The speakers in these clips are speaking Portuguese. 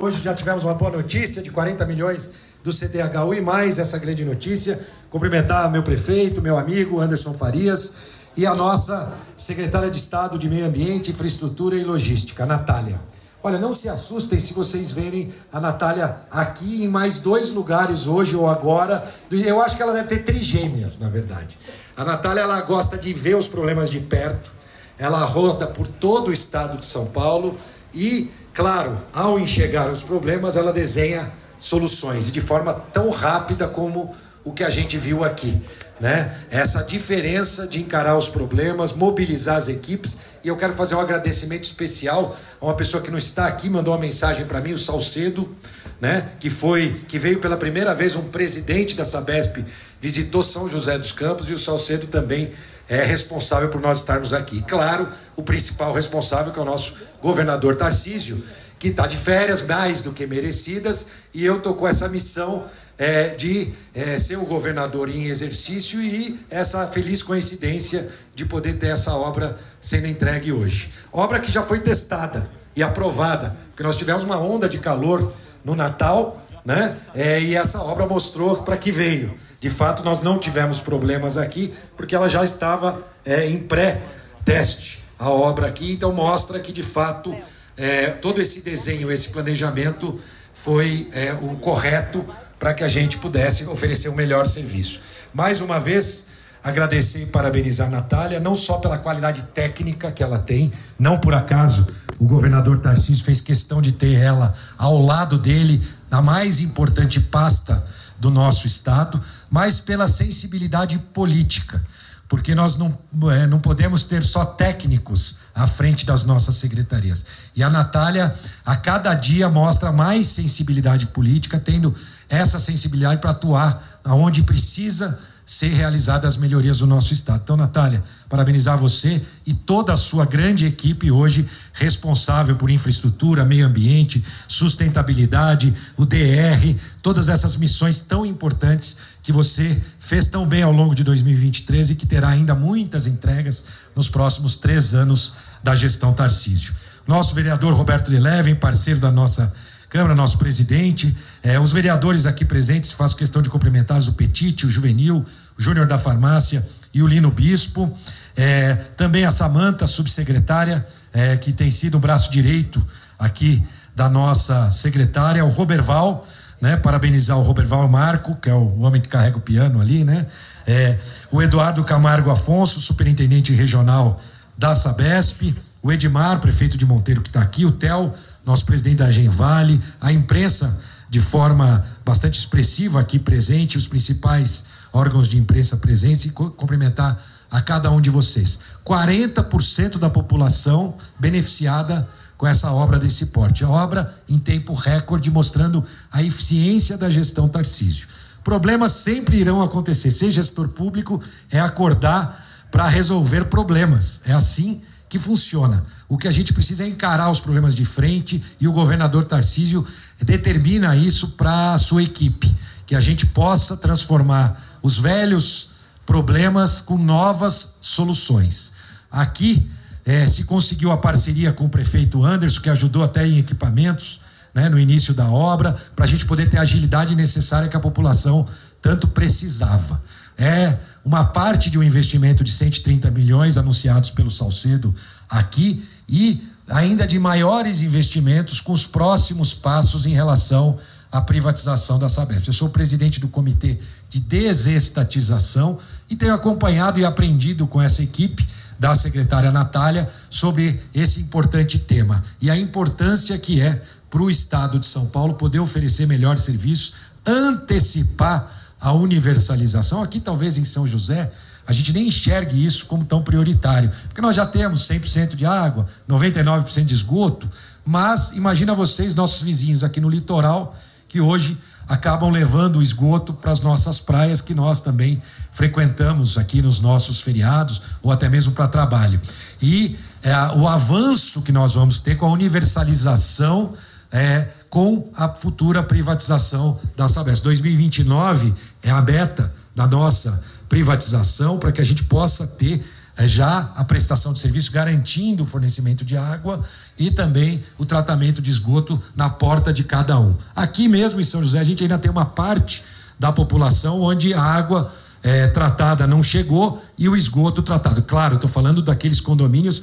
Hoje já tivemos uma boa notícia de 40 milhões do CDHU e mais essa grande notícia. Cumprimentar meu prefeito, meu amigo Anderson Farias e a nossa secretária de Estado de Meio Ambiente, Infraestrutura e Logística, Natália. Olha, não se assustem se vocês verem a Natália aqui em mais dois lugares hoje ou agora. Eu acho que ela deve ter trigêmeas, na verdade. A Natália ela gosta de ver os problemas de perto. Ela roda por todo o estado de São Paulo e Claro, ao enxergar os problemas, ela desenha soluções e de forma tão rápida como o que a gente viu aqui, né? Essa diferença de encarar os problemas, mobilizar as equipes. E eu quero fazer um agradecimento especial a uma pessoa que não está aqui, mandou uma mensagem para mim, o Salcedo, né? Que foi, que veio pela primeira vez um presidente da Sabesp visitou São José dos Campos e o Salcedo também é responsável por nós estarmos aqui. Claro, o principal responsável que é o nosso governador Tarcísio, que está de férias mais do que merecidas, e eu estou com essa missão é, de é, ser o governador em exercício e essa feliz coincidência de poder ter essa obra sendo entregue hoje. Obra que já foi testada e aprovada, porque nós tivemos uma onda de calor no Natal, né? É, e essa obra mostrou para que veio. De fato, nós não tivemos problemas aqui, porque ela já estava é, em pré-teste, a obra aqui, então mostra que de fato é, todo esse desenho, esse planejamento foi é, o correto para que a gente pudesse oferecer o um melhor serviço. Mais uma vez, agradecer e parabenizar a Natália, não só pela qualidade técnica que ela tem, não por acaso o governador Tarcísio fez questão de ter ela ao lado dele na mais importante pasta do nosso Estado, mas pela sensibilidade política, porque nós não, é, não podemos ter só técnicos à frente das nossas secretarias. E a Natália, a cada dia, mostra mais sensibilidade política, tendo essa sensibilidade para atuar aonde precisa ser realizadas as melhorias do nosso Estado. Então, Natália, parabenizar você e toda a sua grande equipe hoje responsável por infraestrutura, meio ambiente, sustentabilidade, o DR, todas essas missões tão importantes que você fez tão bem ao longo de 2023 e que terá ainda muitas entregas nos próximos três anos da gestão Tarcísio. Nosso vereador Roberto de Leven, parceiro da nossa Câmara, nosso presidente, eh, os vereadores aqui presentes, faço questão de cumprimentar o Petite, o Juvenil, o Júnior da Farmácia e o Lino Bispo, eh, também a Samanta, subsecretária, eh, que tem sido o braço direito aqui da nossa secretária, o Roberval, né? Parabenizar o Roberval Marco, que é o homem que carrega o piano ali, né? É, o Eduardo Camargo Afonso, superintendente regional da Sabesp, o Edmar, prefeito de Monteiro, que está aqui, o Theo, nosso presidente da Genvale, a imprensa de forma bastante expressiva aqui presente, os principais órgãos de imprensa presentes e cumprimentar a cada um de vocês. 40% da população beneficiada com essa obra desse porte. Obra em tempo recorde, mostrando a eficiência da gestão Tarcísio. Problemas sempre irão acontecer. Ser gestor público é acordar para resolver problemas. É assim que funciona. O que a gente precisa é encarar os problemas de frente e o governador Tarcísio determina isso para a sua equipe, que a gente possa transformar os velhos problemas com novas soluções. Aqui é, se conseguiu a parceria com o prefeito Anderson, que ajudou até em equipamentos né, no início da obra, para a gente poder ter a agilidade necessária que a população tanto precisava. É uma parte de um investimento de 130 milhões anunciados pelo Salcedo aqui e ainda de maiores investimentos com os próximos passos em relação à privatização da Sabesp. Eu sou presidente do comitê de desestatização e tenho acompanhado e aprendido com essa equipe da secretária Natália sobre esse importante tema e a importância que é para o Estado de São Paulo poder oferecer melhores serviços, antecipar a universalização. Aqui, talvez em São José, a gente nem enxergue isso como tão prioritário, porque nós já temos 100% de água, 99% de esgoto, mas imagina vocês, nossos vizinhos aqui no litoral, que hoje acabam levando o esgoto para as nossas praias, que nós também frequentamos aqui nos nossos feriados ou até mesmo para trabalho. E é, o avanço que nós vamos ter com a universalização é, com a futura privatização da Sabesp. 2029 é a meta da nossa privatização para que a gente possa ter é, já a prestação de serviço garantindo o fornecimento de água e também o tratamento de esgoto na porta de cada um. Aqui mesmo em São José, a gente ainda tem uma parte da população onde a água é, tratada não chegou e o esgoto tratado. Claro, estou falando daqueles condomínios,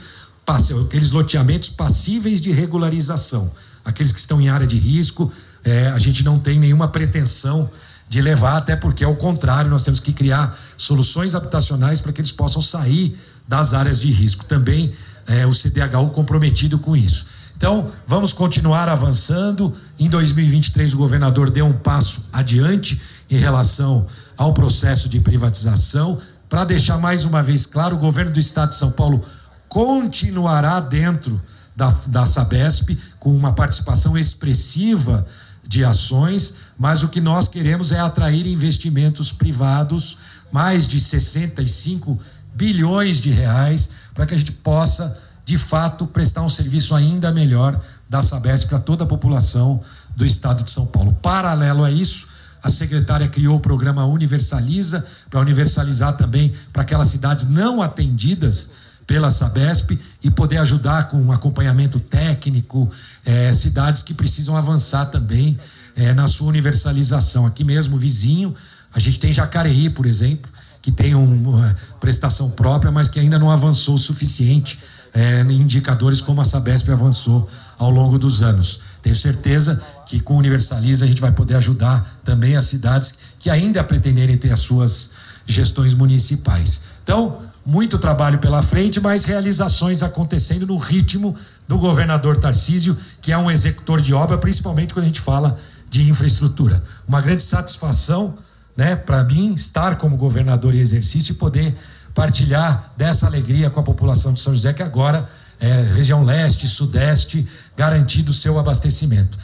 aqueles loteamentos passíveis de regularização, aqueles que estão em área de risco. É, a gente não tem nenhuma pretensão de levar, até porque, ao contrário, nós temos que criar soluções habitacionais para que eles possam sair das áreas de risco. Também é, o CDHU comprometido com isso. Então, vamos continuar avançando. Em 2023, o governador deu um passo adiante em relação ao processo de privatização. Para deixar mais uma vez claro, o governo do estado de São Paulo continuará dentro da, da Sabesp com uma participação expressiva de ações, mas o que nós queremos é atrair investimentos privados, mais de 65 bilhões de reais, para que a gente possa, de fato, prestar um serviço ainda melhor da Sabesp para toda a população do estado de São Paulo. Paralelo a isso, a secretária criou o programa Universaliza, para universalizar também para aquelas cidades não atendidas pela Sabesp e poder ajudar com um acompanhamento técnico, eh, cidades que precisam avançar também eh, na sua universalização. Aqui mesmo, vizinho, a gente tem Jacareí, por exemplo, que tem uma prestação própria, mas que ainda não avançou o suficiente eh, em indicadores como a Sabesp avançou ao longo dos anos. Tenho certeza que com o Universaliza a gente vai poder ajudar também as cidades que ainda pretenderem ter as suas gestões municipais. Então, muito trabalho pela frente, mas realizações acontecendo no ritmo do governador Tarcísio, que é um executor de obra, principalmente quando a gente fala de infraestrutura. Uma grande satisfação, né, para mim, estar como governador em exercício e poder partilhar dessa alegria com a população de São José, que agora é região leste, sudeste, garantido o seu abastecimento.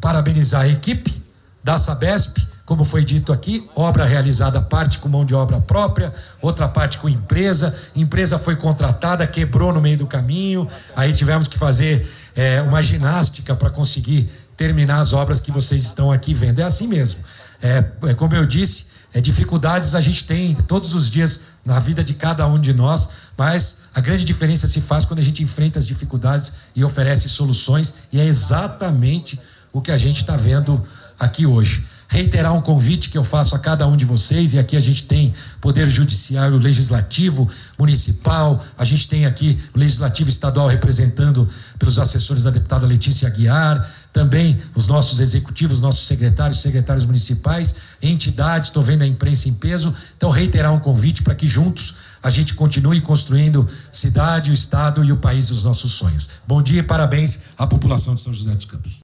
Parabenizar a equipe da Sabesp, como foi dito aqui, obra realizada parte com mão de obra própria, outra parte com empresa. Empresa foi contratada, quebrou no meio do caminho, aí tivemos que fazer é, uma ginástica para conseguir terminar as obras que vocês estão aqui vendo. É assim mesmo. É, é como eu disse, é, dificuldades a gente tem todos os dias na vida de cada um de nós, mas a grande diferença se faz quando a gente enfrenta as dificuldades e oferece soluções, e é exatamente o que a gente está vendo aqui hoje. Reiterar um convite que eu faço a cada um de vocês, e aqui a gente tem Poder Judiciário, Legislativo, Municipal, a gente tem aqui o Legislativo Estadual representando pelos assessores da deputada Letícia Aguiar, também os nossos executivos, nossos secretários, secretários municipais, entidades, estou vendo a imprensa em peso. Então, reiterar um convite para que juntos a gente continue construindo cidade, o estado e o país dos nossos sonhos. Bom dia e parabéns à população de São José dos Campos.